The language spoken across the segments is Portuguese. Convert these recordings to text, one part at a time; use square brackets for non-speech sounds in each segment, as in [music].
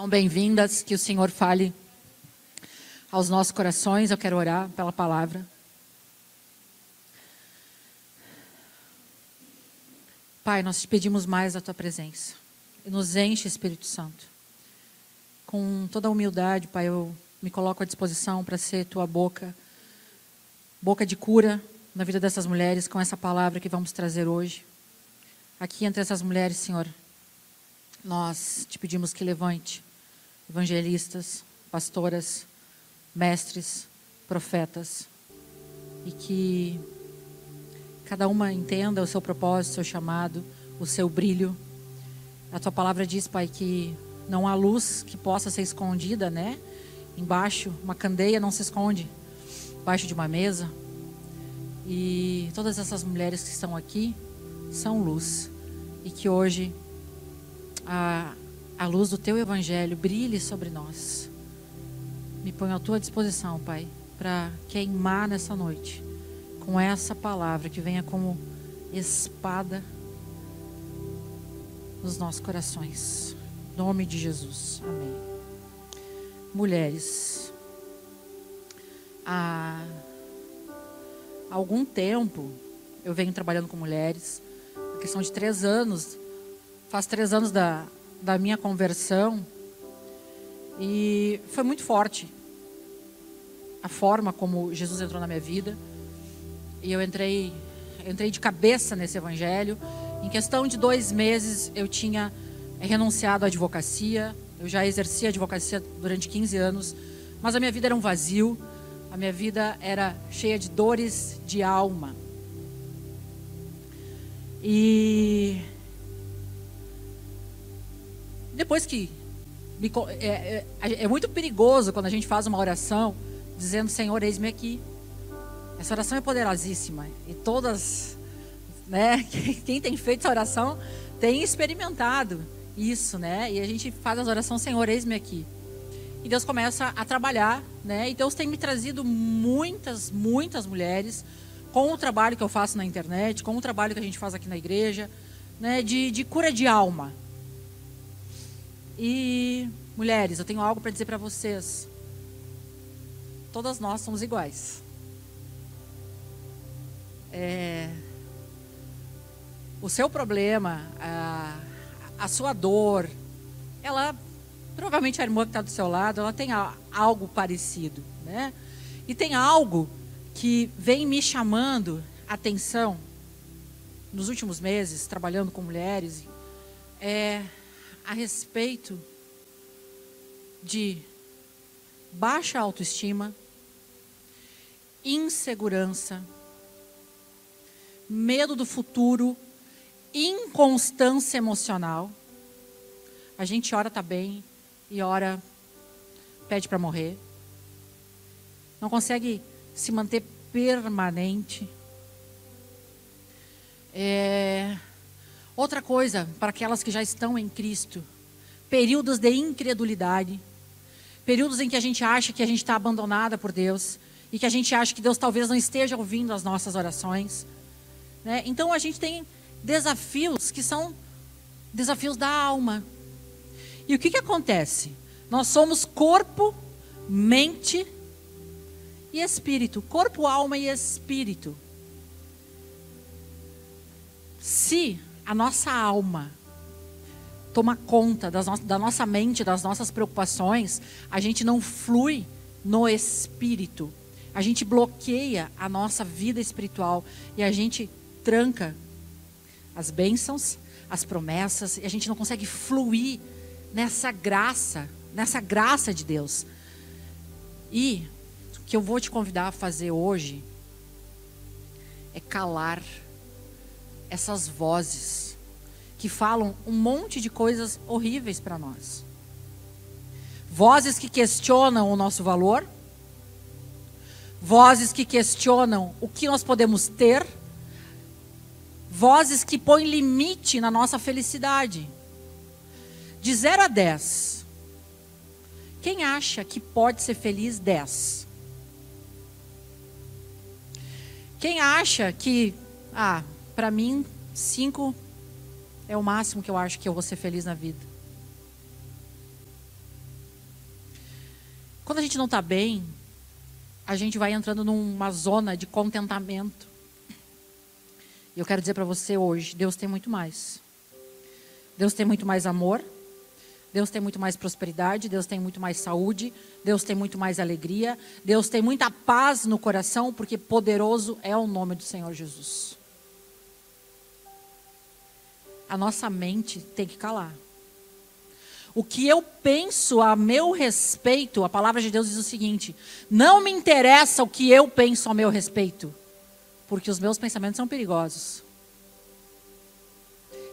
Então, bem-vindas, que o Senhor fale aos nossos corações. Eu quero orar pela palavra. Pai, nós te pedimos mais a tua presença. Nos enche, Espírito Santo. Com toda a humildade, Pai, eu me coloco à disposição para ser tua boca, boca de cura na vida dessas mulheres, com essa palavra que vamos trazer hoje. Aqui entre essas mulheres, Senhor, nós te pedimos que levante evangelistas, pastoras, mestres, profetas, e que cada uma entenda o seu propósito, o seu chamado, o seu brilho. A tua palavra diz, Pai, que não há luz que possa ser escondida, né? Embaixo, uma candeia não se esconde embaixo de uma mesa. E todas essas mulheres que estão aqui são luz. E que hoje a, a luz do teu evangelho brilhe sobre nós. Me ponho à tua disposição, Pai, para queimar nessa noite com essa palavra que venha como espada nos nossos corações. Em nome de Jesus. Amém. Mulheres, há algum tempo eu venho trabalhando com mulheres, a questão de três anos, faz três anos da, da minha conversão, e foi muito forte a forma como Jesus entrou na minha vida. E eu entrei, entrei de cabeça nesse evangelho. Em questão de dois meses, eu tinha renunciado à advocacia. Eu já exercia advocacia durante 15 anos, mas a minha vida era um vazio. A minha vida era cheia de dores de alma. E depois que é, é, é, muito perigoso quando a gente faz uma oração dizendo Senhor eis-me aqui. Essa oração é poderosíssima e todas né [laughs] quem tem feito essa oração tem experimentado isso né e a gente faz as orações Senhor eis-me aqui. E Deus começa a trabalhar né e Deus tem me trazido muitas muitas mulheres com o trabalho que eu faço na internet com o trabalho que a gente faz aqui na igreja né de, de cura de alma e mulheres, eu tenho algo para dizer para vocês. Todas nós somos iguais. É, o seu problema, a, a sua dor, ela provavelmente a irmã que está do seu lado, ela tem algo parecido, né? E tem algo que vem me chamando atenção nos últimos meses, trabalhando com mulheres, é a respeito de baixa autoestima, insegurança, medo do futuro, inconstância emocional. A gente ora tá bem e ora pede para morrer. Não consegue se manter permanente. É, Outra coisa, para aquelas que já estão em Cristo, períodos de incredulidade, períodos em que a gente acha que a gente está abandonada por Deus e que a gente acha que Deus talvez não esteja ouvindo as nossas orações. Né? Então a gente tem desafios que são desafios da alma. E o que, que acontece? Nós somos corpo, mente e espírito. Corpo, alma e espírito. Se a nossa alma toma conta no da nossa mente, das nossas preocupações, a gente não flui no espírito. A gente bloqueia a nossa vida espiritual e a gente tranca as bênçãos, as promessas, e a gente não consegue fluir nessa graça, nessa graça de Deus. E o que eu vou te convidar a fazer hoje é calar essas vozes que falam um monte de coisas horríveis para nós. Vozes que questionam o nosso valor, vozes que questionam o que nós podemos ter, vozes que põem limite na nossa felicidade. De 0 a 10, quem acha que pode ser feliz 10? Quem acha que, ah, para mim, cinco é o máximo que eu acho que eu vou ser feliz na vida. Quando a gente não está bem, a gente vai entrando numa zona de contentamento. E eu quero dizer para você hoje: Deus tem muito mais. Deus tem muito mais amor. Deus tem muito mais prosperidade, Deus tem muito mais saúde, Deus tem muito mais alegria, Deus tem muita paz no coração, porque poderoso é o nome do Senhor Jesus. A nossa mente tem que calar. O que eu penso a meu respeito, a palavra de Deus diz o seguinte: não me interessa o que eu penso a meu respeito, porque os meus pensamentos são perigosos.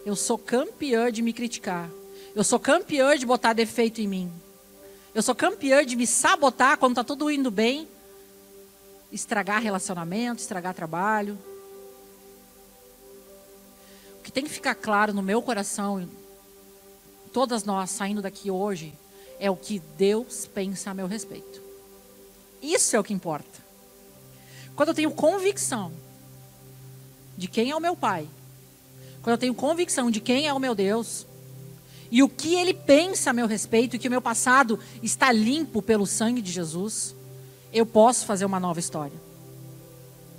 Eu sou campeã de me criticar. Eu sou campeã de botar defeito em mim. Eu sou campeã de me sabotar quando está tudo indo bem. Estragar relacionamento, estragar trabalho. Que tem que ficar claro no meu coração, todas nós saindo daqui hoje, é o que Deus pensa a meu respeito. Isso é o que importa. Quando eu tenho convicção de quem é o meu Pai, quando eu tenho convicção de quem é o meu Deus, e o que ele pensa a meu respeito e que o meu passado está limpo pelo sangue de Jesus, eu posso fazer uma nova história.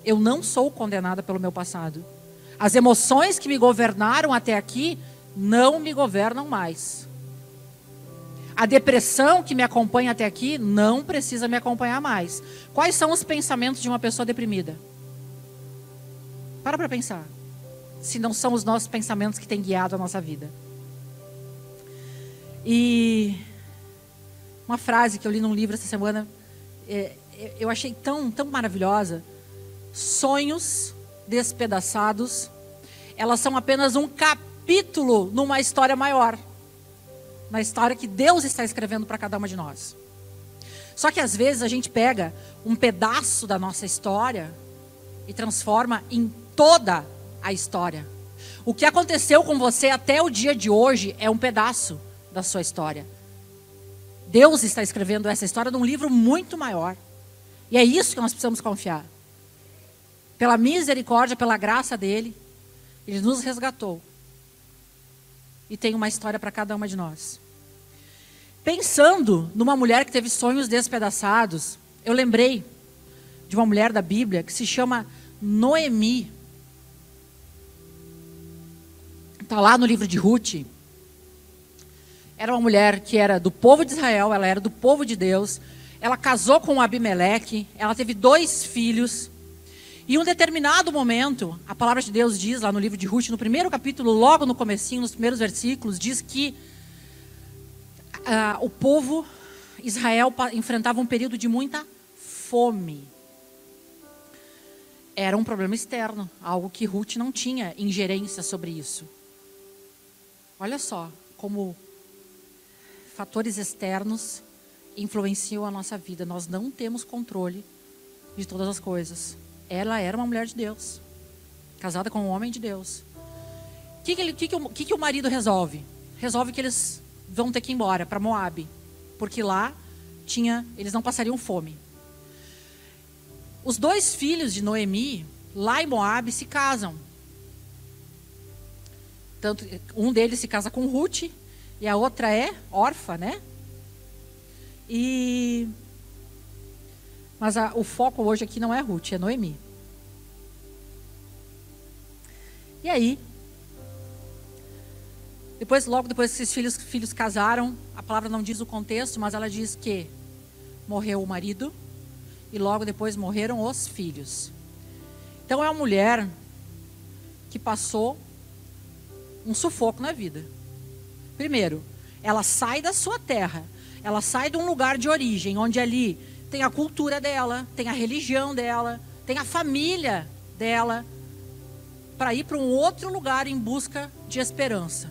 Eu não sou condenada pelo meu passado. As emoções que me governaram até aqui não me governam mais. A depressão que me acompanha até aqui não precisa me acompanhar mais. Quais são os pensamentos de uma pessoa deprimida? Para para pensar. Se não são os nossos pensamentos que têm guiado a nossa vida. E uma frase que eu li num livro essa semana, é, é, eu achei tão, tão maravilhosa. Sonhos despedaçados, elas são apenas um capítulo numa história maior. Na história que Deus está escrevendo para cada uma de nós. Só que às vezes a gente pega um pedaço da nossa história e transforma em toda a história. O que aconteceu com você até o dia de hoje é um pedaço da sua história. Deus está escrevendo essa história num livro muito maior. E é isso que nós precisamos confiar. Pela misericórdia, pela graça dele, ele nos resgatou. E tem uma história para cada uma de nós. Pensando numa mulher que teve sonhos despedaçados, eu lembrei de uma mulher da Bíblia que se chama Noemi. Está lá no livro de Ruth era uma mulher que era do povo de Israel, ela era do povo de Deus. Ela casou com Abimeleque, ela teve dois filhos. E em um determinado momento, a palavra de Deus diz lá no livro de Ruth, no primeiro capítulo, logo no comecinho, nos primeiros versículos, diz que uh, o povo Israel enfrentava um período de muita fome. Era um problema externo, algo que Ruth não tinha ingerência sobre isso. Olha só como fatores externos influenciam a nossa vida. Nós não temos controle de todas as coisas. Ela era uma mulher de Deus, casada com um homem de Deus. O que, que, que, que, que o marido resolve? Resolve que eles vão ter que ir embora para Moab, porque lá tinha, eles não passariam fome. Os dois filhos de Noemi, lá em Moab, se casam. Tanto, um deles se casa com Ruth e a outra é órfã, né? E mas a, o foco hoje aqui não é Ruth, é Noemi. E aí, depois, logo depois que esses filhos, filhos casaram, a palavra não diz o contexto, mas ela diz que morreu o marido e logo depois morreram os filhos. Então é uma mulher que passou um sufoco na vida. Primeiro, ela sai da sua terra, ela sai de um lugar de origem, onde ali tem a cultura dela, tem a religião dela, tem a família dela, para ir para um outro lugar em busca de esperança.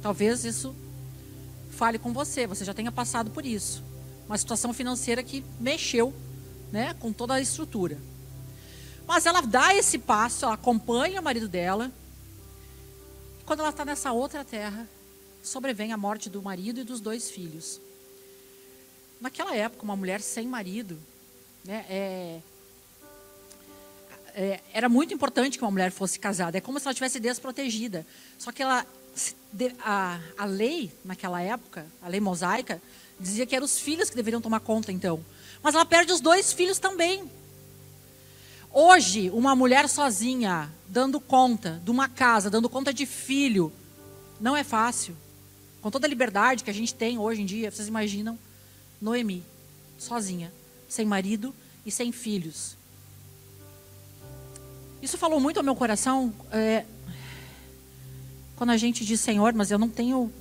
Talvez isso fale com você, você já tenha passado por isso. Uma situação financeira que mexeu né, com toda a estrutura. Mas ela dá esse passo, ela acompanha o marido dela. Quando ela está nessa outra terra, sobrevém a morte do marido e dos dois filhos. Naquela época, uma mulher sem marido, né, é, é, era muito importante que uma mulher fosse casada. É como se ela tivesse desprotegida. Só que ela a, a lei, naquela época, a lei mosaica, dizia que eram os filhos que deveriam tomar conta, então. Mas ela perde os dois filhos também. Hoje, uma mulher sozinha, dando conta de uma casa, dando conta de filho, não é fácil. Com toda a liberdade que a gente tem hoje em dia, vocês imaginam? Noemi, sozinha, sem marido e sem filhos. Isso falou muito ao meu coração. É, quando a gente diz, Senhor, mas eu não tenho,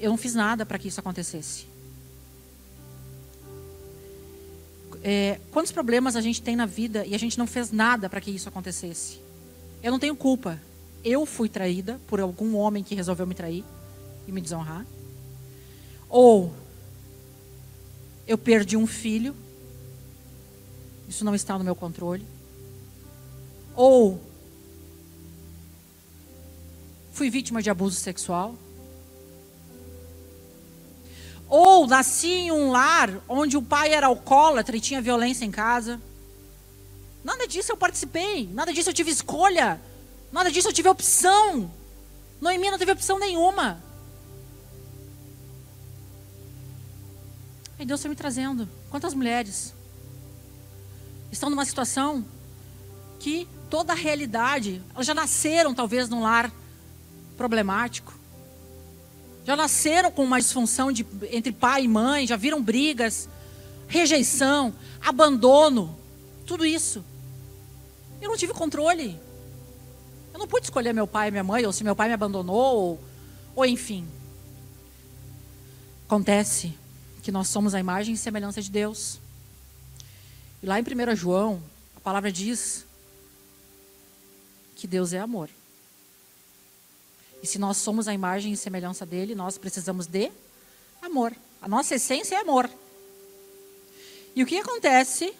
eu não fiz nada para que isso acontecesse. É, quantos problemas a gente tem na vida e a gente não fez nada para que isso acontecesse? Eu não tenho culpa. Eu fui traída por algum homem que resolveu me trair e me desonrar. Ou eu perdi um filho. Isso não está no meu controle. Ou fui vítima de abuso sexual. Ou nasci em um lar onde o pai era alcoólatra e tinha violência em casa. Nada disso eu participei, nada disso eu tive escolha, nada disso eu tive opção. Noemi não teve opção nenhuma. E Deus está me trazendo. Quantas mulheres estão numa situação que toda a realidade, elas já nasceram talvez num lar problemático. Já nasceram com uma disfunção de, entre pai e mãe, já viram brigas, rejeição, abandono, tudo isso. Eu não tive controle. Eu não pude escolher meu pai e minha mãe, ou se meu pai me abandonou, ou, ou enfim. Acontece que nós somos a imagem e semelhança de Deus. E lá em 1 João, a palavra diz que Deus é amor. E se nós somos a imagem e semelhança dele, nós precisamos de amor. A nossa essência é amor. E o que acontece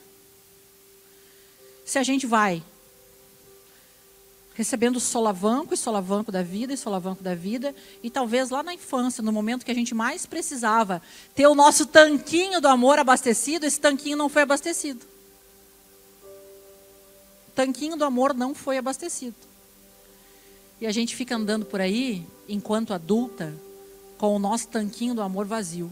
se a gente vai recebendo solavanco e solavanco da vida e solavanco da vida, e talvez lá na infância, no momento que a gente mais precisava ter o nosso tanquinho do amor abastecido, esse tanquinho não foi abastecido. O tanquinho do amor não foi abastecido. E a gente fica andando por aí, enquanto adulta, com o nosso tanquinho do amor vazio.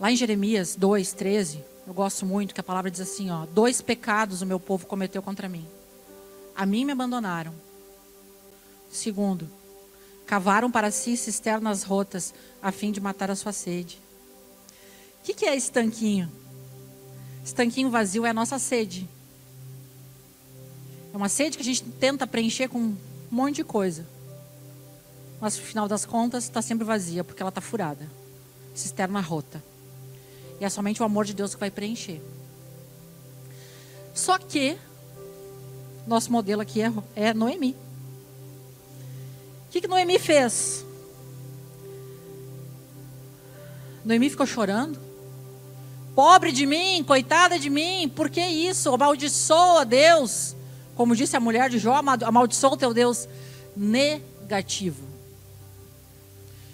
Lá em Jeremias 2, 13, eu gosto muito que a palavra diz assim: ó, dois pecados o meu povo cometeu contra mim. A mim me abandonaram. Segundo, cavaram para si cisternas rotas a fim de matar a sua sede. O que, que é esse tanquinho? Esse tanquinho vazio é a nossa sede. É uma sede que a gente tenta preencher com um monte de coisa. Mas no final das contas está sempre vazia, porque ela está furada. Cisterna rota. E é somente o amor de Deus que vai preencher. Só que, nosso modelo aqui é, é Noemi. O que, que Noemi fez? Noemi ficou chorando. Pobre de mim, coitada de mim, por que isso? Amaldiçoa Deus. Como disse a mulher de Jó, amaldiçoa o teu Deus negativo.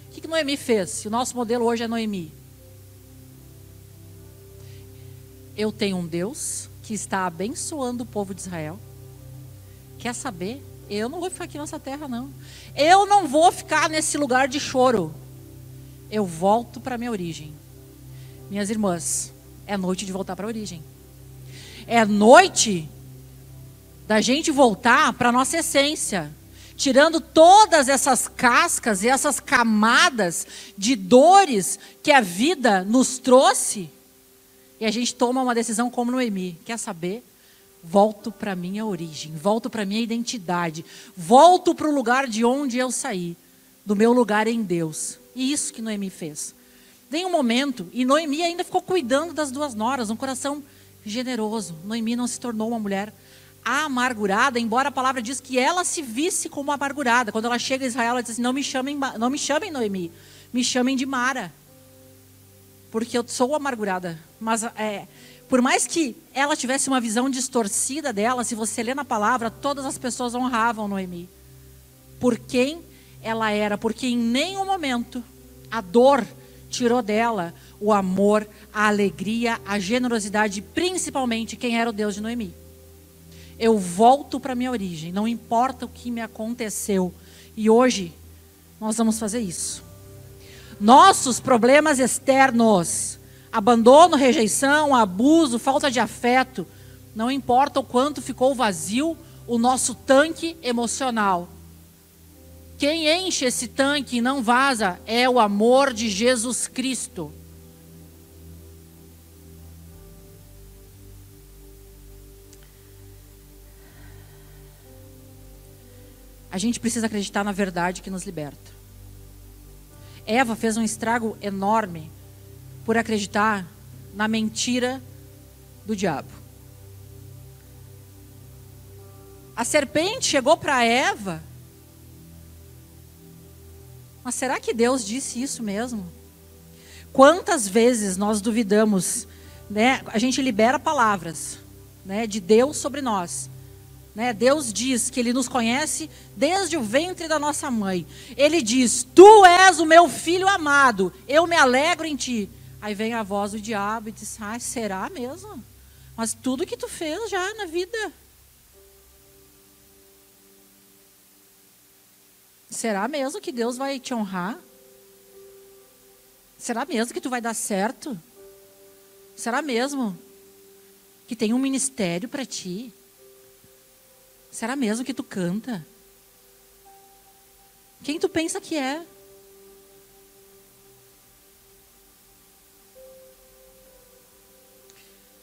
O que, que Noemi fez? O nosso modelo hoje é Noemi. Eu tenho um Deus que está abençoando o povo de Israel. Quer saber? Eu não vou ficar aqui nessa terra, não. Eu não vou ficar nesse lugar de choro. Eu volto para a minha origem. Minhas irmãs, é noite de voltar para a origem. É noite da gente voltar para a nossa essência, tirando todas essas cascas e essas camadas de dores que a vida nos trouxe, e a gente toma uma decisão como Noemi, quer saber? Volto para minha origem, volto para minha identidade, volto para o lugar de onde eu saí, do meu lugar em Deus. E isso que Noemi fez. Tem um momento, e Noemi ainda ficou cuidando das duas noras, um coração generoso. Noemi não se tornou uma mulher amargurada, embora a palavra diz que ela se visse como amargurada. Quando ela chega a Israel, ela diz assim, não me chamem, não me chamem Noemi, me chamem de Mara. Porque eu sou amargurada. Mas é, por mais que ela tivesse uma visão distorcida dela, se você lê na palavra, todas as pessoas honravam Noemi. Por quem ela era, porque em nenhum momento a dor tirou dela o amor, a alegria, a generosidade, principalmente quem era o Deus de Noemi. eu volto para minha origem, não importa o que me aconteceu. E hoje nós vamos fazer isso. Nossos problemas externos, abandono, rejeição, abuso, falta de afeto, não importa o quanto ficou vazio o nosso tanque emocional. Quem enche esse tanque e não vaza é o amor de Jesus Cristo. A gente precisa acreditar na verdade que nos liberta. Eva fez um estrago enorme por acreditar na mentira do diabo. A serpente chegou para Eva. Mas será que Deus disse isso mesmo? Quantas vezes nós duvidamos, né? A gente libera palavras, né, de Deus sobre nós. Né? Deus diz que Ele nos conhece desde o ventre da nossa mãe. Ele diz: Tu és o meu filho amado, eu me alegro em ti. Aí vem a voz do diabo e diz: Ah, será mesmo? Mas tudo que tu fez já na vida. Será mesmo que Deus vai te honrar? Será mesmo que tu vai dar certo? Será mesmo que tem um ministério para ti? Será mesmo que tu canta? Quem tu pensa que é?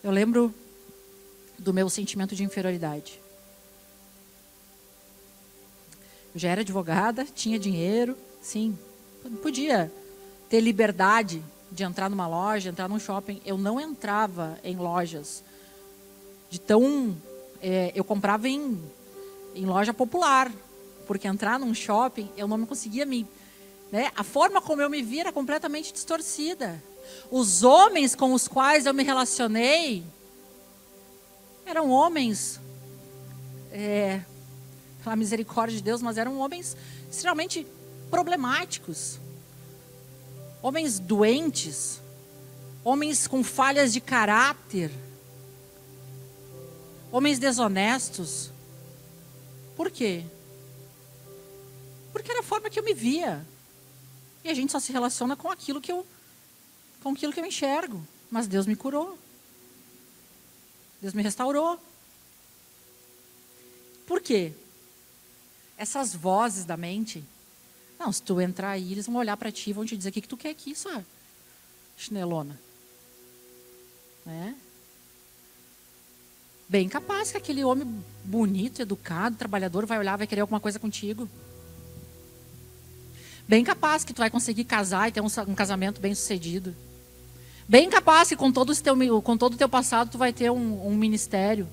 Eu lembro do meu sentimento de inferioridade. Eu já era advogada, tinha dinheiro, sim, podia ter liberdade de entrar numa loja, entrar num shopping. Eu não entrava em lojas de tão. É, eu comprava em em loja popular, porque entrar num shopping eu não conseguia me, né? A forma como eu me via era completamente distorcida. Os homens com os quais eu me relacionei eram homens, é, pela misericórdia de Deus, mas eram homens extremamente problemáticos, homens doentes, homens com falhas de caráter, homens desonestos, por quê? Porque era a forma que eu me via. E a gente só se relaciona com aquilo que eu com aquilo que eu enxergo. Mas Deus me curou. Deus me restaurou. Por quê? Essas vozes da mente. Não, se tu entrar aí, eles vão olhar para ti e vão te dizer o que, que tu quer aqui, só. Chinelona. Né? Bem capaz que aquele homem bonito, educado, trabalhador vai olhar, vai querer alguma coisa contigo. Bem capaz que tu vai conseguir casar e ter um, um casamento bem sucedido. Bem capaz que com todo, o teu, com todo teu passado tu vai ter um, um ministério.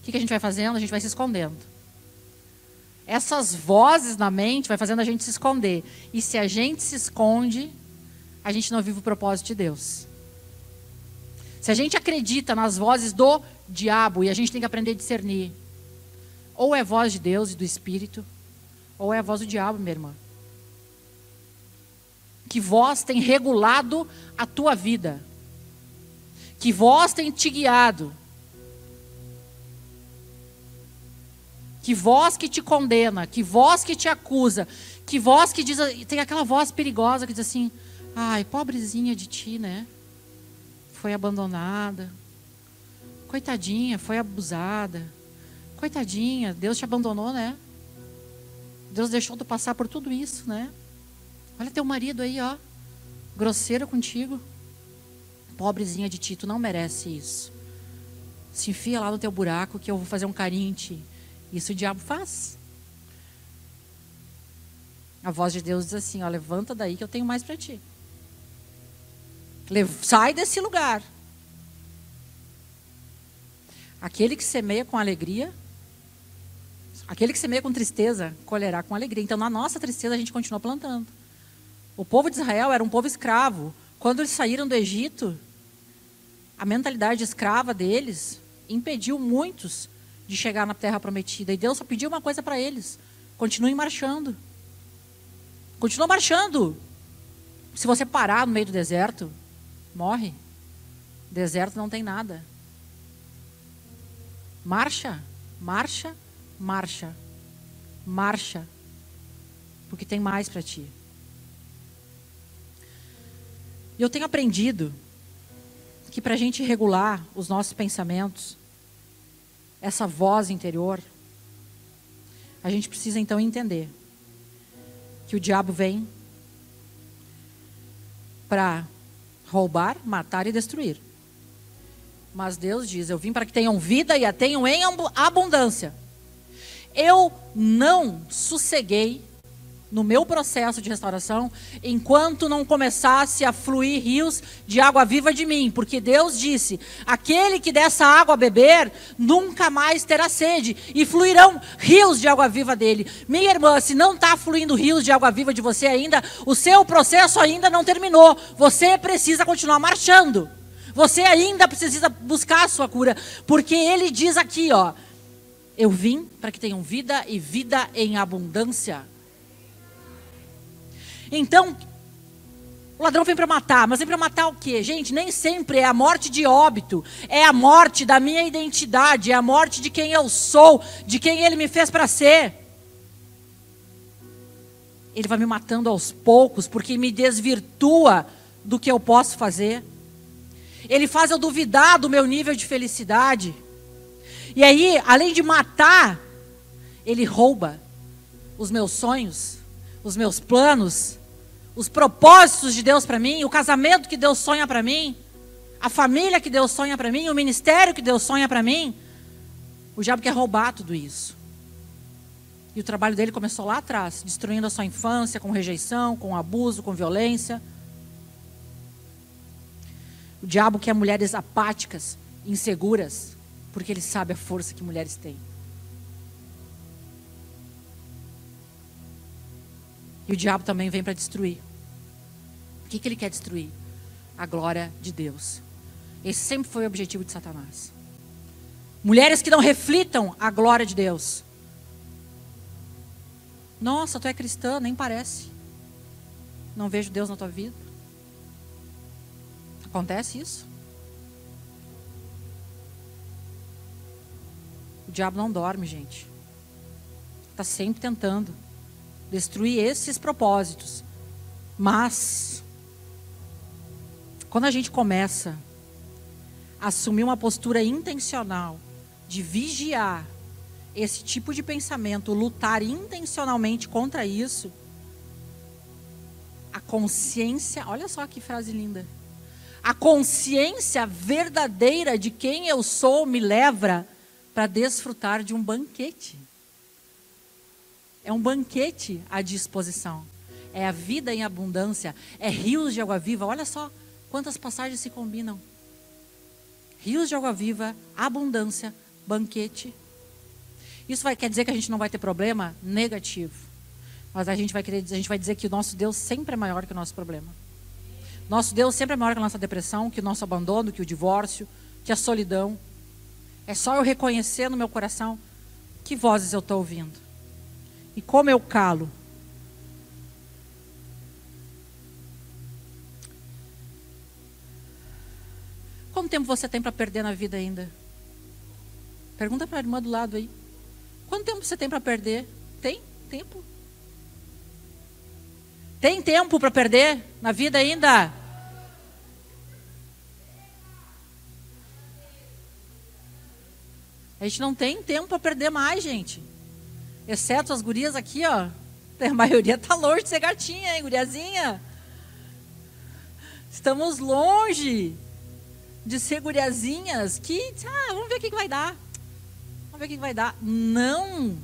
O que, que a gente vai fazendo? A gente vai se escondendo. Essas vozes na mente vai fazendo a gente se esconder. E se a gente se esconde, a gente não vive o propósito de Deus. Se a gente acredita nas vozes do diabo e a gente tem que aprender a discernir, ou é voz de Deus e do Espírito, ou é a voz do diabo, minha irmã. Que voz tem regulado a tua vida? Que voz tem te guiado? Que voz que te condena? Que voz que te acusa? Que voz que diz. Tem aquela voz perigosa que diz assim: ai, pobrezinha de ti, né? foi abandonada. Coitadinha, foi abusada. Coitadinha, Deus te abandonou, né? Deus deixou tu passar por tudo isso, né? Olha teu marido aí, ó. Grosseiro contigo. Pobrezinha de ti, tu não merece isso. Se enfia lá no teu buraco que eu vou fazer um carinho em ti. Isso o diabo faz. A voz de Deus diz assim: ó, levanta daí que eu tenho mais para ti. Sai desse lugar. Aquele que semeia com alegria, aquele que semeia com tristeza, colherá com alegria. Então, na nossa tristeza, a gente continua plantando. O povo de Israel era um povo escravo. Quando eles saíram do Egito, a mentalidade escrava deles impediu muitos de chegar na terra prometida. E Deus só pediu uma coisa para eles: continuem marchando. Continua marchando. Se você parar no meio do deserto, morre. Deserto não tem nada. Marcha, marcha, marcha, marcha, porque tem mais para ti. E eu tenho aprendido que para a gente regular os nossos pensamentos, essa voz interior, a gente precisa então entender que o diabo vem para roubar, matar e destruir. Mas Deus diz: Eu vim para que tenham vida e a tenham em abundância. Eu não sosseguei no meu processo de restauração enquanto não começasse a fluir rios de água viva de mim, porque Deus disse: aquele que dessa água beber nunca mais terá sede, e fluirão rios de água viva dele. Minha irmã, se não está fluindo rios de água viva de você ainda, o seu processo ainda não terminou, você precisa continuar marchando. Você ainda precisa buscar a sua cura, porque ele diz aqui, ó, eu vim para que tenham vida e vida em abundância. Então, o ladrão vem para matar, mas vem para matar o quê? Gente, nem sempre é a morte de óbito, é a morte da minha identidade, é a morte de quem eu sou, de quem ele me fez para ser. Ele vai me matando aos poucos, porque me desvirtua do que eu posso fazer. Ele faz eu duvidar do meu nível de felicidade. E aí, além de matar, ele rouba os meus sonhos, os meus planos, os propósitos de Deus para mim, o casamento que Deus sonha para mim, a família que Deus sonha para mim, o ministério que Deus sonha para mim. O diabo quer roubar tudo isso. E o trabalho dele começou lá atrás, destruindo a sua infância com rejeição, com abuso, com violência. O diabo quer mulheres apáticas, inseguras, porque ele sabe a força que mulheres têm. E o diabo também vem para destruir. O que, que ele quer destruir? A glória de Deus. Esse sempre foi o objetivo de Satanás. Mulheres que não reflitam a glória de Deus. Nossa, tu é cristã, nem parece. Não vejo Deus na tua vida. Acontece isso? O diabo não dorme, gente. Está sempre tentando destruir esses propósitos. Mas, quando a gente começa a assumir uma postura intencional de vigiar esse tipo de pensamento, lutar intencionalmente contra isso, a consciência, olha só que frase linda. A consciência verdadeira de quem eu sou me leva para desfrutar de um banquete. É um banquete à disposição. É a vida em abundância. É rios de água viva. Olha só quantas passagens se combinam. Rios de água viva, abundância, banquete. Isso vai, quer dizer que a gente não vai ter problema? Negativo. Mas a gente vai querer, a gente vai dizer que o nosso Deus sempre é maior que o nosso problema. Nosso Deus sempre é maior que a nossa depressão, que o nosso abandono, que o divórcio, que a solidão. É só eu reconhecer no meu coração que vozes eu estou ouvindo. E como eu calo? Quanto tempo você tem para perder na vida ainda? Pergunta para a irmã do lado aí. Quanto tempo você tem para perder? Tem tempo? Tem tempo para perder na vida ainda? A gente não tem tempo para perder mais, gente. Exceto as gurias aqui, ó. [laughs] A maioria tá longe de ser gatinha, hein, guriazinha? Estamos longe de ser guriazinhas que, ah, vamos ver o que, vai dar. Vamos ver o que, que vai dar. Não.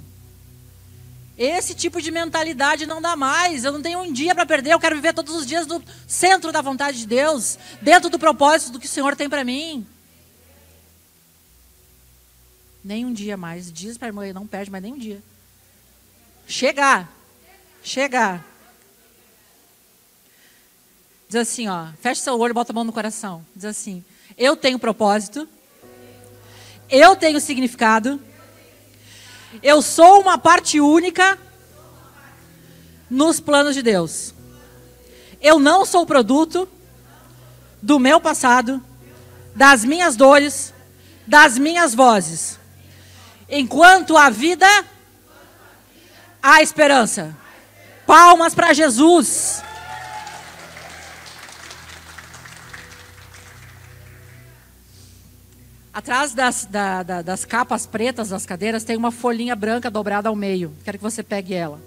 Esse tipo de mentalidade não dá mais. Eu não tenho um dia para perder. Eu quero viver todos os dias no centro da vontade de Deus, dentro do propósito do que o Senhor tem para mim. Nem um dia mais. Diz para a irmã, não perde mais nem um dia. Chegar. Chegar. Diz assim, ó. Fecha seu olho, bota a mão no coração. Diz assim: Eu tenho propósito. Eu tenho significado. Eu sou uma parte única nos planos de Deus. Eu não sou produto do meu passado, das minhas dores, das minhas vozes. Enquanto a vida, há esperança. Palmas para Jesus. Atrás das, da, da, das capas pretas das cadeiras tem uma folhinha branca dobrada ao meio. Quero que você pegue ela.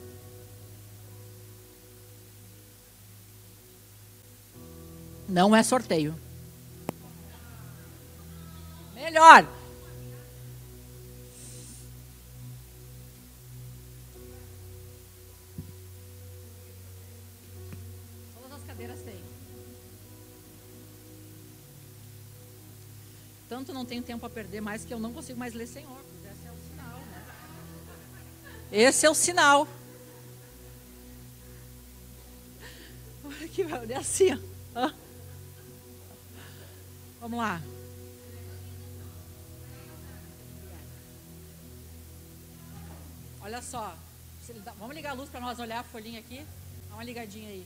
Não é sorteio. Melhor. Tanto não tenho tempo a perder mais que eu não consigo mais ler sem óculos. Esse é o sinal, né? Esse é o sinal. [laughs] Que é assim, ó. Vamos lá. Olha só. Vamos ligar a luz para nós olhar a folhinha aqui? Dá uma ligadinha aí.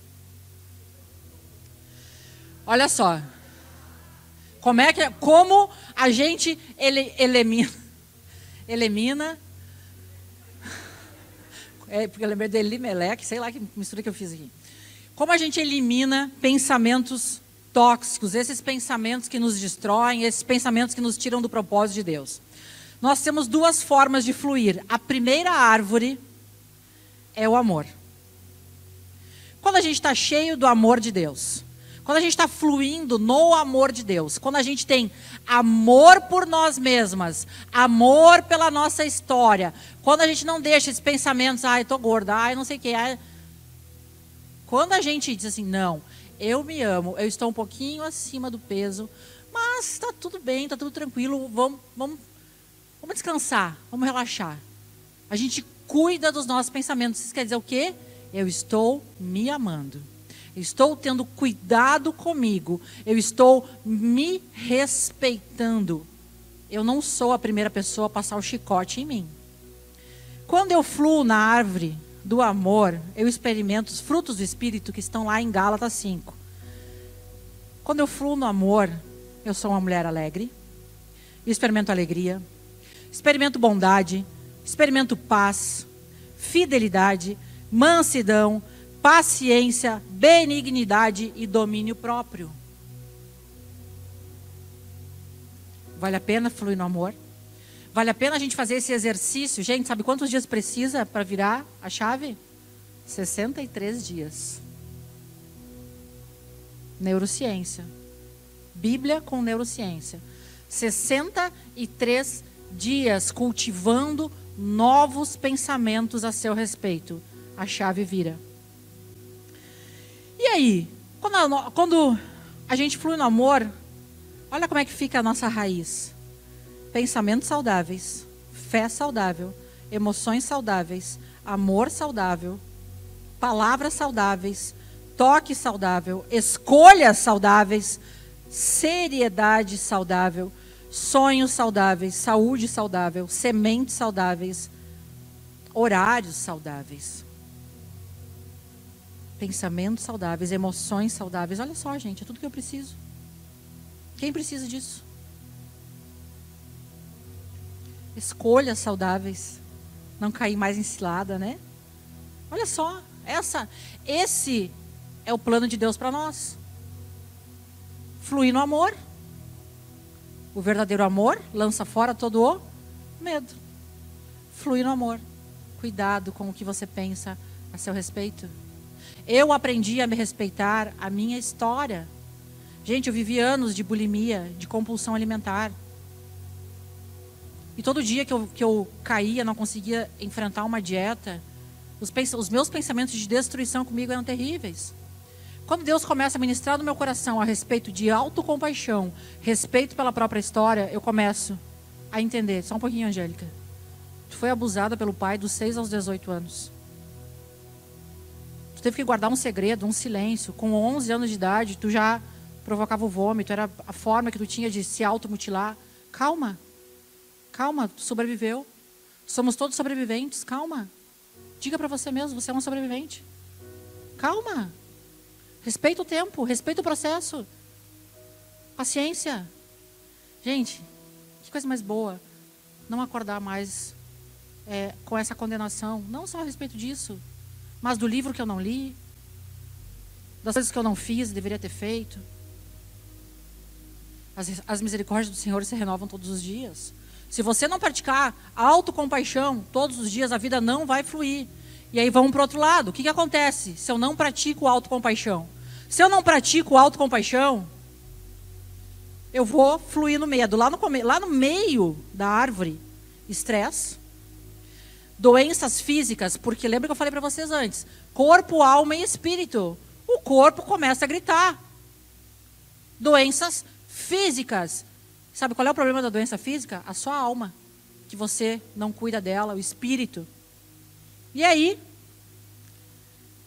Olha só. Como é que como a gente ele, [laughs] elimina elimina [laughs] é, porque eu lembrei de Elimelec, sei lá que mistura que eu fiz aqui. Como a gente elimina pensamentos tóxicos, esses pensamentos que nos destroem, esses pensamentos que nos tiram do propósito de Deus. Nós temos duas formas de fluir. A primeira árvore é o amor. Quando a gente está cheio do amor de Deus, quando a gente está fluindo no amor de Deus, quando a gente tem amor por nós mesmas, amor pela nossa história, quando a gente não deixa esses pensamentos, ai, tô gorda, ai, não sei o quê. Ai... Quando a gente diz assim, não, eu me amo, eu estou um pouquinho acima do peso, mas está tudo bem, está tudo tranquilo, vamos, vamos, vamos descansar, vamos relaxar. A gente cuida dos nossos pensamentos. Isso quer dizer o quê? Eu estou me amando. Estou tendo cuidado comigo. Eu estou me respeitando. Eu não sou a primeira pessoa a passar o chicote em mim. Quando eu fluo na árvore do amor, eu experimento os frutos do Espírito que estão lá em Gálatas 5. Quando eu fluo no amor, eu sou uma mulher alegre, experimento alegria, experimento bondade, experimento paz, fidelidade, mansidão, paciência, benignidade e domínio próprio. Vale a pena fluir no amor? Vale a pena a gente fazer esse exercício? Gente, sabe quantos dias precisa para virar a chave? 63 dias. Neurociência. Bíblia com neurociência. 63 dias cultivando novos pensamentos a seu respeito. A chave vira. E aí? Quando a, quando a gente flui no amor, olha como é que fica a nossa raiz pensamentos saudáveis, fé saudável, emoções saudáveis, amor saudável, palavras saudáveis, toque saudável, escolhas saudáveis, seriedade saudável, sonhos saudáveis, saúde saudável, sementes saudáveis, horários saudáveis. Pensamentos saudáveis, emoções saudáveis. Olha só, gente, é tudo que eu preciso. Quem precisa disso? escolhas saudáveis, não cair mais em cilada, né? Olha só, essa, esse é o plano de Deus para nós. Fluir no amor. O verdadeiro amor lança fora todo o medo. Fluir no amor. Cuidado com o que você pensa a seu respeito. Eu aprendi a me respeitar a minha história. Gente, eu vivi anos de bulimia, de compulsão alimentar. E todo dia que eu, que eu caía, não conseguia enfrentar uma dieta, os, os meus pensamentos de destruição comigo eram terríveis. Quando Deus começa a ministrar no meu coração a respeito de autocompaixão, respeito pela própria história, eu começo a entender. Só um pouquinho, Angélica. Tu foi abusada pelo pai dos 6 aos 18 anos. Tu teve que guardar um segredo, um silêncio. Com 11 anos de idade, tu já provocava o vômito. Era a forma que tu tinha de se automutilar. Calma. Calma, sobreviveu. Somos todos sobreviventes, calma. Diga para você mesmo, você é um sobrevivente. Calma. Respeita o tempo, respeita o processo. Paciência. Gente, que coisa mais boa. não acordar mais é, com essa condenação, não só a respeito disso, mas do livro que eu não li, das coisas que eu não fiz, deveria ter feito. As, as misericórdias do Senhor se renovam todos os dias. Se você não praticar autocompaixão todos os dias, a vida não vai fluir. E aí vamos para o outro lado. O que, que acontece se eu não pratico autocompaixão? Se eu não pratico autocompaixão, eu vou fluir no medo. Lá no, lá no meio da árvore, estresse, doenças físicas, porque lembra que eu falei para vocês antes: corpo, alma e espírito. O corpo começa a gritar. Doenças físicas. Sabe qual é o problema da doença física? A sua alma, que você não cuida dela, o espírito. E aí,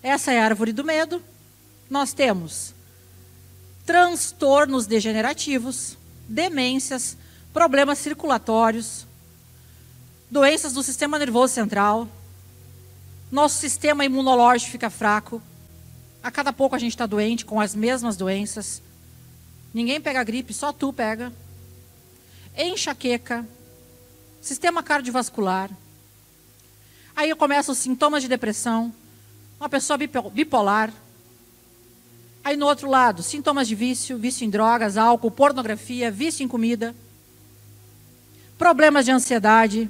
essa é a árvore do medo. Nós temos transtornos degenerativos, demências, problemas circulatórios, doenças do sistema nervoso central, nosso sistema imunológico fica fraco, a cada pouco a gente está doente com as mesmas doenças, ninguém pega gripe, só tu pega, enxaqueca, sistema cardiovascular, aí começam os sintomas de depressão, uma pessoa bipolar, Aí no outro lado, sintomas de vício, vício em drogas, álcool, pornografia, vício em comida, problemas de ansiedade,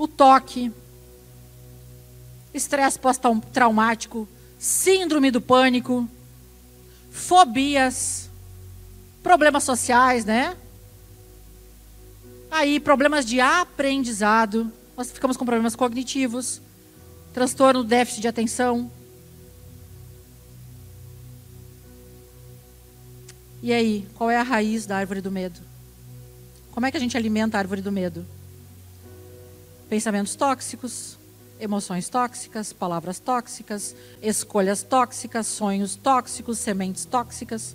o toque, estresse pós-traumático, síndrome do pânico, fobias, problemas sociais, né? Aí, problemas de aprendizado, nós ficamos com problemas cognitivos, transtorno déficit de atenção, E aí, qual é a raiz da árvore do medo? Como é que a gente alimenta a árvore do medo? Pensamentos tóxicos, emoções tóxicas, palavras tóxicas, escolhas tóxicas, sonhos tóxicos, sementes tóxicas,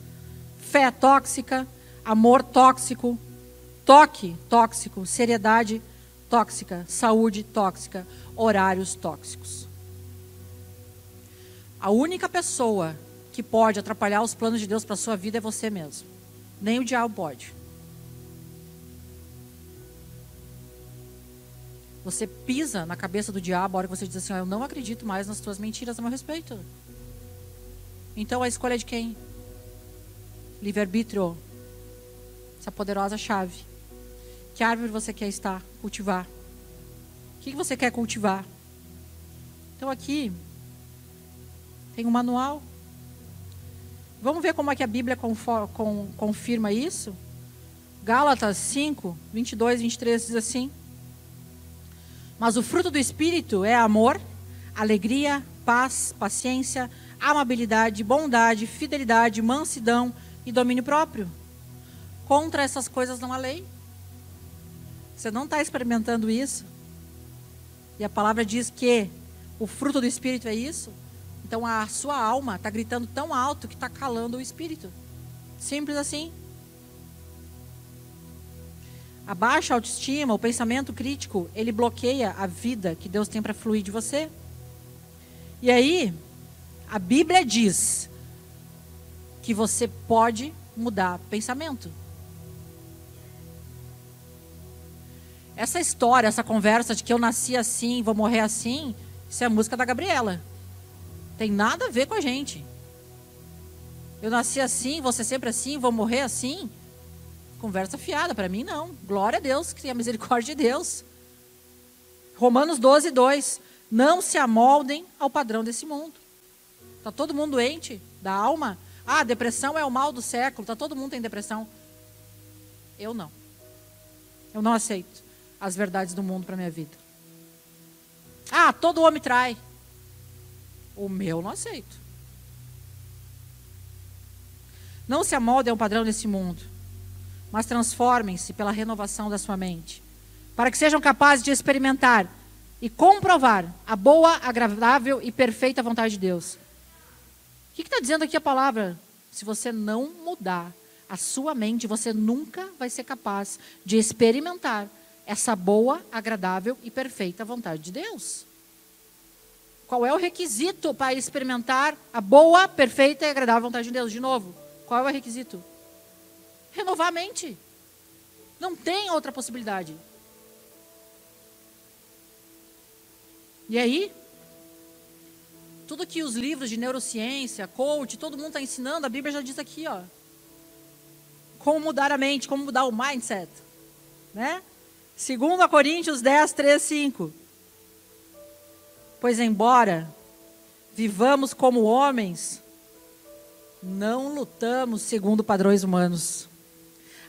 fé tóxica, amor tóxico, toque tóxico, seriedade tóxica, saúde tóxica, horários tóxicos. A única pessoa que pode atrapalhar os planos de Deus para sua vida é você mesmo. Nem o diabo pode. Você pisa na cabeça do diabo a hora que você diz assim: oh, Eu não acredito mais nas tuas mentiras a meu respeito. Então a escolha é de quem? Livre-arbítrio. Essa poderosa chave. Que árvore você quer estar, cultivar? O que você quer cultivar? Então aqui tem um manual Vamos ver como é que a Bíblia confirma isso? Gálatas 5, 22 e 23 diz assim: Mas o fruto do Espírito é amor, alegria, paz, paciência, amabilidade, bondade, fidelidade, mansidão e domínio próprio. Contra essas coisas não há lei. Você não está experimentando isso. E a palavra diz que o fruto do Espírito é isso. Então a sua alma está gritando tão alto que está calando o espírito. Simples assim. A baixa autoestima, o pensamento crítico, ele bloqueia a vida que Deus tem para fluir de você. E aí, a Bíblia diz que você pode mudar pensamento. Essa história, essa conversa de que eu nasci assim, vou morrer assim, isso é música da Gabriela. Tem nada a ver com a gente. Eu nasci assim, ser sempre assim, vou morrer assim. Conversa fiada, para mim não. Glória a Deus, que tem a misericórdia de Deus. Romanos 12, 2. Não se amoldem ao padrão desse mundo. Está todo mundo doente da alma? Ah, depressão é o mal do século. Está todo mundo tem depressão. Eu não. Eu não aceito as verdades do mundo para minha vida. Ah, todo homem trai. O meu não aceito. Não se amoldem ao padrão desse mundo, mas transformem-se pela renovação da sua mente, para que sejam capazes de experimentar e comprovar a boa, agradável e perfeita vontade de Deus. O que está dizendo aqui a palavra? Se você não mudar a sua mente, você nunca vai ser capaz de experimentar essa boa, agradável e perfeita vontade de Deus. Qual é o requisito para experimentar a boa, perfeita e agradável vontade de Deus? De novo, qual é o requisito? renovar a mente. Não tem outra possibilidade. E aí, tudo que os livros de neurociência, coach, todo mundo está ensinando, a Bíblia já diz aqui, ó. Como mudar a mente, como mudar o mindset. Né? 2 Coríntios 10, 3, 5. Pois embora vivamos como homens, não lutamos segundo padrões humanos.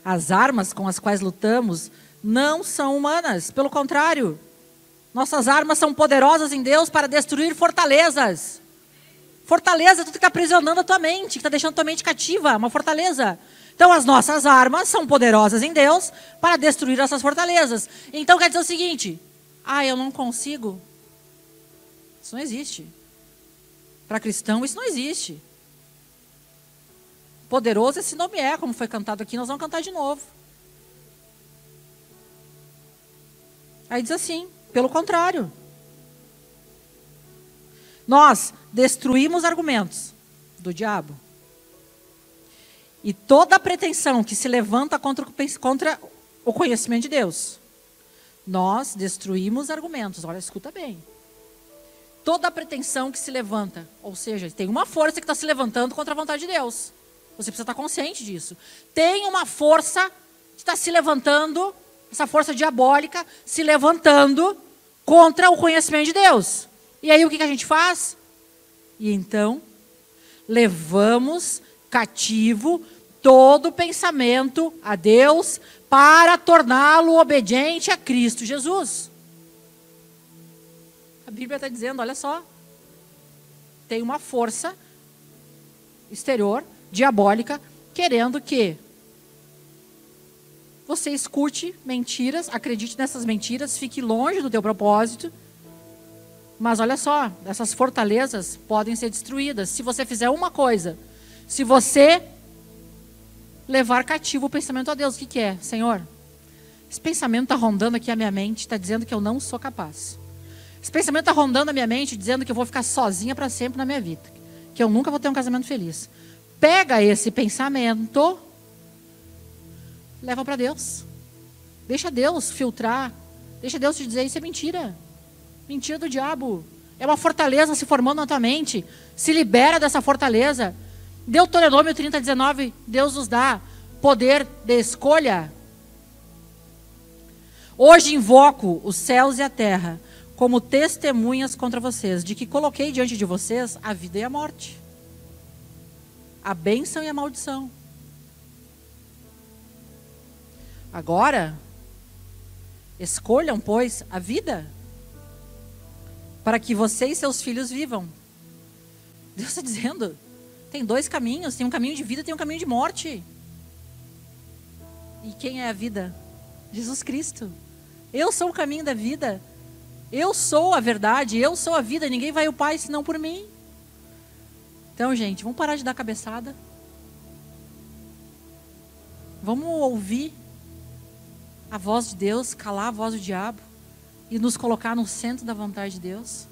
As armas com as quais lutamos não são humanas, pelo contrário, nossas armas são poderosas em Deus para destruir fortalezas. Fortaleza, tu está aprisionando a tua mente, que está deixando a tua mente cativa, uma fortaleza. Então, as nossas armas são poderosas em Deus para destruir essas fortalezas. Então, quer dizer o seguinte: ah, eu não consigo. Isso não existe. Para cristão, isso não existe. Poderoso esse nome é, como foi cantado aqui, nós vamos cantar de novo. Aí diz assim: pelo contrário. Nós destruímos argumentos do diabo. E toda pretensão que se levanta contra, contra o conhecimento de Deus. Nós destruímos argumentos. Olha, escuta bem. Toda pretensão que se levanta, ou seja, tem uma força que está se levantando contra a vontade de Deus. Você precisa estar consciente disso. Tem uma força que está se levantando, essa força diabólica se levantando contra o conhecimento de Deus. E aí o que, que a gente faz? E então, levamos cativo todo pensamento a Deus para torná-lo obediente a Cristo Jesus. A Bíblia está dizendo: olha só, tem uma força exterior, diabólica, querendo que você escute mentiras, acredite nessas mentiras, fique longe do teu propósito. Mas olha só, essas fortalezas podem ser destruídas se você fizer uma coisa. Se você levar cativo o pensamento a Deus, o que, que é? Senhor, esse pensamento está rondando aqui a minha mente, está dizendo que eu não sou capaz. Esse pensamento está rondando a minha mente, dizendo que eu vou ficar sozinha para sempre na minha vida. Que eu nunca vou ter um casamento feliz. Pega esse pensamento leva para Deus. Deixa Deus filtrar. Deixa Deus te dizer isso é mentira. Mentira do diabo. É uma fortaleza se formando na tua mente. Se libera dessa fortaleza. Deuteronômio 30, 19, Deus nos dá poder de escolha. Hoje invoco os céus e a terra como testemunhas contra vocês, de que coloquei diante de vocês a vida e a morte, a bênção e a maldição. Agora, escolham, pois, a vida, para que você e seus filhos vivam. Deus está dizendo: tem dois caminhos, tem um caminho de vida tem um caminho de morte. E quem é a vida? Jesus Cristo. Eu sou o caminho da vida. Eu sou a verdade, eu sou a vida. Ninguém vai ao Pai senão por mim. Então, gente, vamos parar de dar cabeçada. Vamos ouvir a voz de Deus, calar a voz do diabo e nos colocar no centro da vontade de Deus?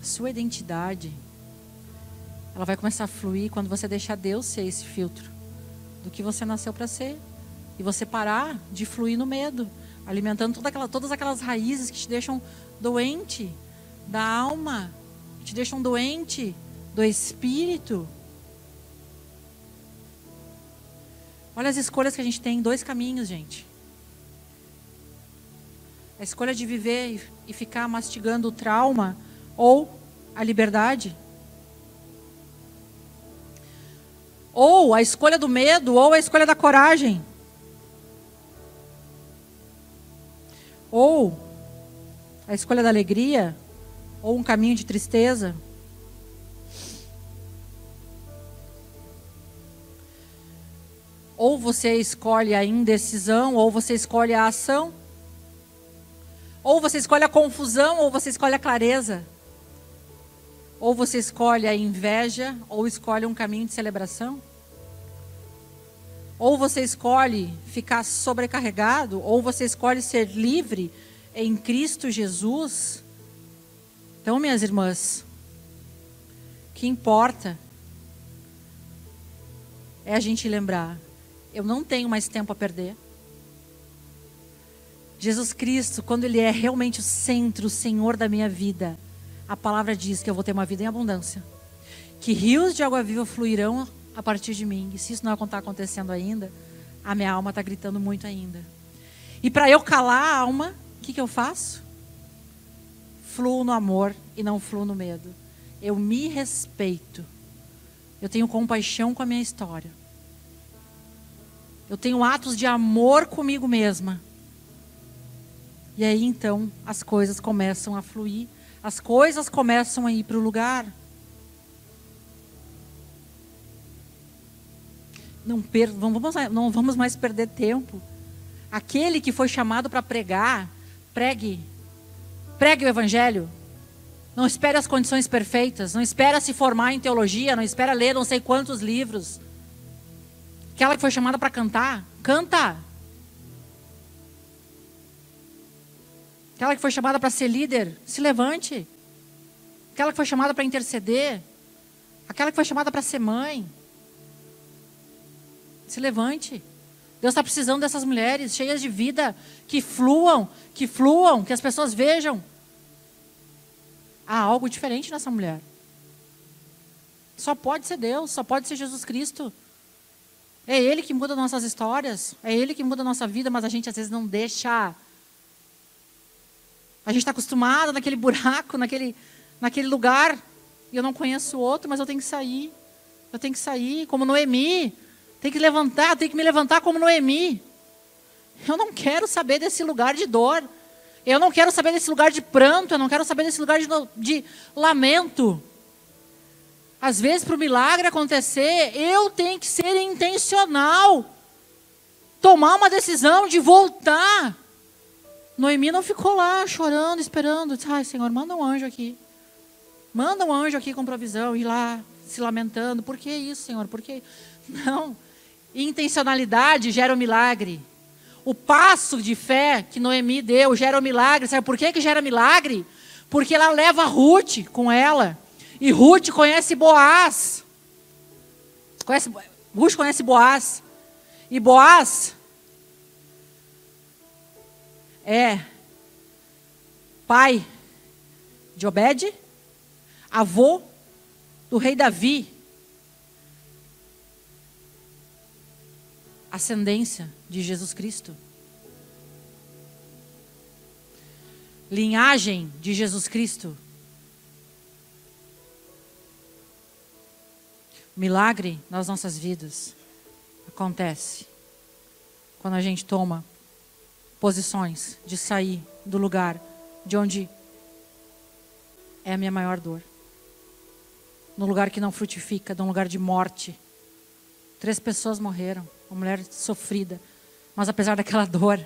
Sua identidade, ela vai começar a fluir quando você deixar Deus ser esse filtro do que você nasceu para ser. E você parar de fluir no medo, alimentando toda aquela, todas aquelas raízes que te deixam doente da alma, te deixam doente do espírito. Olha as escolhas que a gente tem, dois caminhos, gente. A escolha de viver e ficar mastigando o trauma ou a liberdade. Ou a escolha do medo ou a escolha da coragem. Ou a escolha da alegria ou um caminho de tristeza. Ou você escolhe a indecisão, ou você escolhe a ação. Ou você escolhe a confusão, ou você escolhe a clareza. Ou você escolhe a inveja, ou escolhe um caminho de celebração. Ou você escolhe ficar sobrecarregado, ou você escolhe ser livre em Cristo Jesus. Então, minhas irmãs, o que importa é a gente lembrar eu não tenho mais tempo a perder. Jesus Cristo, quando Ele é realmente o centro, o Senhor da minha vida, a palavra diz que eu vou ter uma vida em abundância. Que rios de água viva fluirão a partir de mim. E se isso não está acontecendo ainda, a minha alma está gritando muito ainda. E para eu calar a alma, o que, que eu faço? Fluo no amor e não fluo no medo. Eu me respeito. Eu tenho compaixão com a minha história. Eu tenho atos de amor comigo mesma. E aí então as coisas começam a fluir, as coisas começam a ir para o lugar. Não, per, vamos, não vamos mais perder tempo. Aquele que foi chamado para pregar, pregue. Pregue o evangelho. Não espere as condições perfeitas. Não espera se formar em teologia. Não espera ler não sei quantos livros. Aquela que foi chamada para cantar, canta. Aquela que foi chamada para ser líder, se levante. Aquela que foi chamada para interceder. Aquela que foi chamada para ser mãe. Se levante. Deus está precisando dessas mulheres cheias de vida, que fluam, que fluam, que as pessoas vejam. Há algo diferente nessa mulher. Só pode ser Deus, só pode ser Jesus Cristo. É Ele que muda nossas histórias, é Ele que muda nossa vida, mas a gente às vezes não deixa. A gente está acostumado naquele buraco, naquele, naquele lugar, e eu não conheço outro, mas eu tenho que sair. Eu tenho que sair, como Noemi. Tem que levantar, tem que me levantar como Noemi. Eu não quero saber desse lugar de dor. Eu não quero saber desse lugar de pranto. Eu não quero saber desse lugar de, de lamento. Às vezes, para o milagre acontecer, eu tenho que ser intencional. Tomar uma decisão de voltar. Noemi não ficou lá chorando, esperando. Ai, Senhor, manda um anjo aqui. Manda um anjo aqui com provisão. Ir lá se lamentando. Por que isso, Senhor? Por que? Não. Intencionalidade gera um milagre. O passo de fé que Noemi deu gera um milagre. Sabe por que, que gera milagre? Porque ela leva Ruth com ela. E Ruth conhece Boaz. Conhece, Ruth conhece Boaz. E Boaz é pai de Obed, avô do rei Davi. ascendência de Jesus Cristo. Linhagem de Jesus Cristo. Milagre nas nossas vidas acontece quando a gente toma posições de sair do lugar de onde é a minha maior dor. No lugar que não frutifica, num lugar de morte. Três pessoas morreram uma mulher sofrida. Mas apesar daquela dor,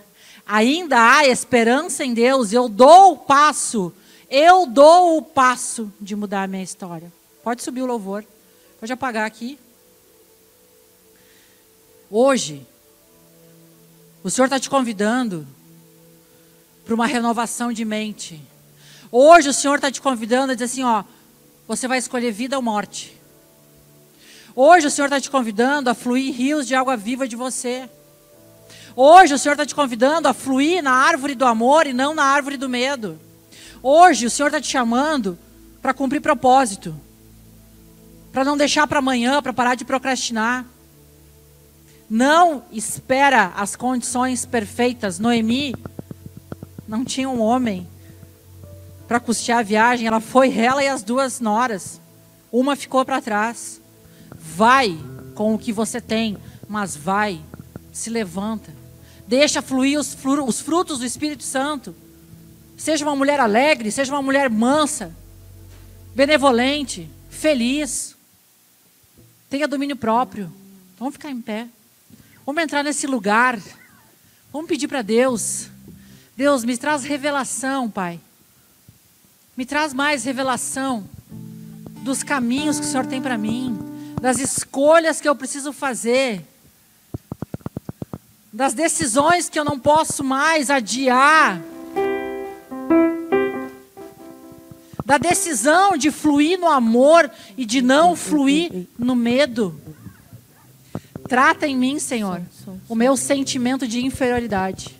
ainda há esperança em Deus. Eu dou o passo, eu dou o passo de mudar a minha história. Pode subir o louvor, pode apagar aqui. Hoje, o Senhor está te convidando para uma renovação de mente. Hoje o Senhor está te convidando a dizer assim: ó, você vai escolher vida ou morte. Hoje o Senhor está te convidando a fluir rios de água viva de você. Hoje o Senhor está te convidando a fluir na árvore do amor e não na árvore do medo. Hoje o Senhor está te chamando para cumprir propósito. Para não deixar para amanhã, para parar de procrastinar. Não espera as condições perfeitas. Noemi não tinha um homem para custear a viagem. Ela foi ela e as duas noras. Uma ficou para trás. Vai com o que você tem, mas vai, se levanta. Deixa fluir os, os frutos do Espírito Santo. Seja uma mulher alegre, seja uma mulher mansa, benevolente, feliz. Tenha domínio próprio. Vamos ficar em pé. Vamos entrar nesse lugar. Vamos pedir para Deus. Deus, me traz revelação, Pai. Me traz mais revelação dos caminhos que o Senhor tem para mim das escolhas que eu preciso fazer, das decisões que eu não posso mais adiar, da decisão de fluir no amor e de não fluir no medo. Trata em mim, Senhor, o meu sentimento de inferioridade.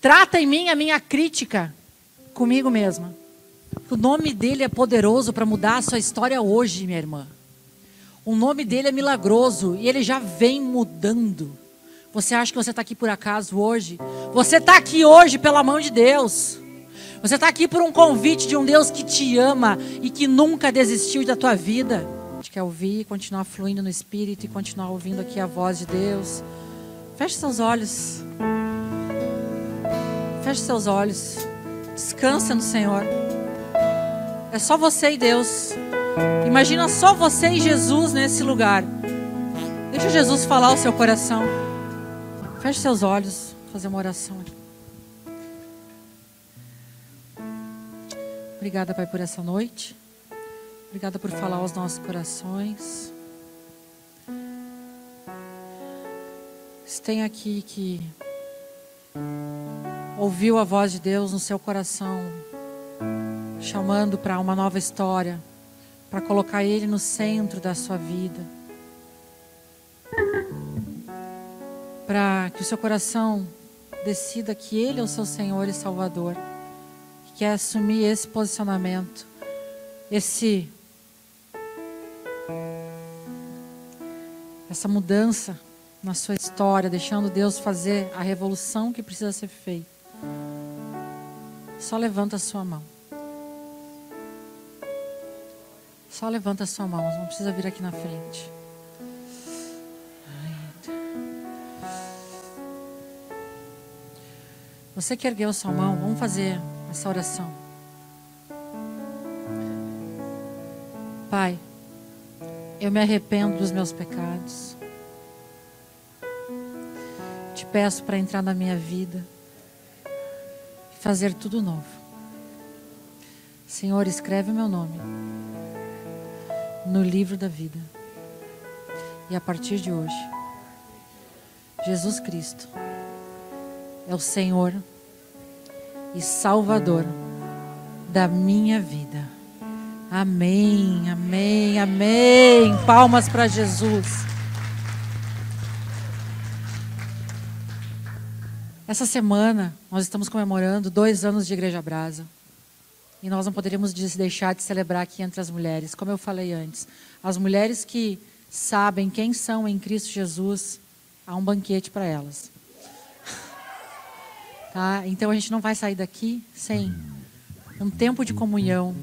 Trata em mim a minha crítica comigo mesma. O nome dele é poderoso para mudar a sua história hoje, minha irmã. O nome dele é milagroso e ele já vem mudando. Você acha que você está aqui por acaso hoje? Você está aqui hoje pela mão de Deus. Você está aqui por um convite de um Deus que te ama e que nunca desistiu da tua vida. A gente quer ouvir, continuar fluindo no Espírito e continuar ouvindo aqui a voz de Deus. Feche seus olhos. Feche seus olhos. Descansa no Senhor. É só você e Deus. Imagina só você e Jesus nesse lugar. Deixa Jesus falar o seu coração. Feche seus olhos, fazer uma oração. Obrigada, Pai, por essa noite. Obrigada por falar aos nossos corações. Se tem aqui que ouviu a voz de Deus no seu coração, chamando para uma nova história, para colocar Ele no centro da sua vida. Para que o seu coração decida que Ele é o seu Senhor e Salvador. Que quer assumir esse posicionamento, esse essa mudança na sua história, deixando Deus fazer a revolução que precisa ser feita. Só levanta a sua mão. Só levanta a sua mão, não precisa vir aqui na frente. Você que ergueu sua mão, vamos fazer essa oração. Pai, eu me arrependo dos meus pecados. Te peço para entrar na minha vida e fazer tudo novo. Senhor, escreve o meu nome no livro da vida. E a partir de hoje, Jesus Cristo é o Senhor e Salvador da minha vida. Amém, amém, amém. Palmas para Jesus. Essa semana nós estamos comemorando dois anos de Igreja Brasa. E nós não poderíamos deixar de celebrar aqui entre as mulheres. Como eu falei antes, as mulheres que sabem quem são em Cristo Jesus, há um banquete para elas. Tá? Então a gente não vai sair daqui sem um tempo de comunhão,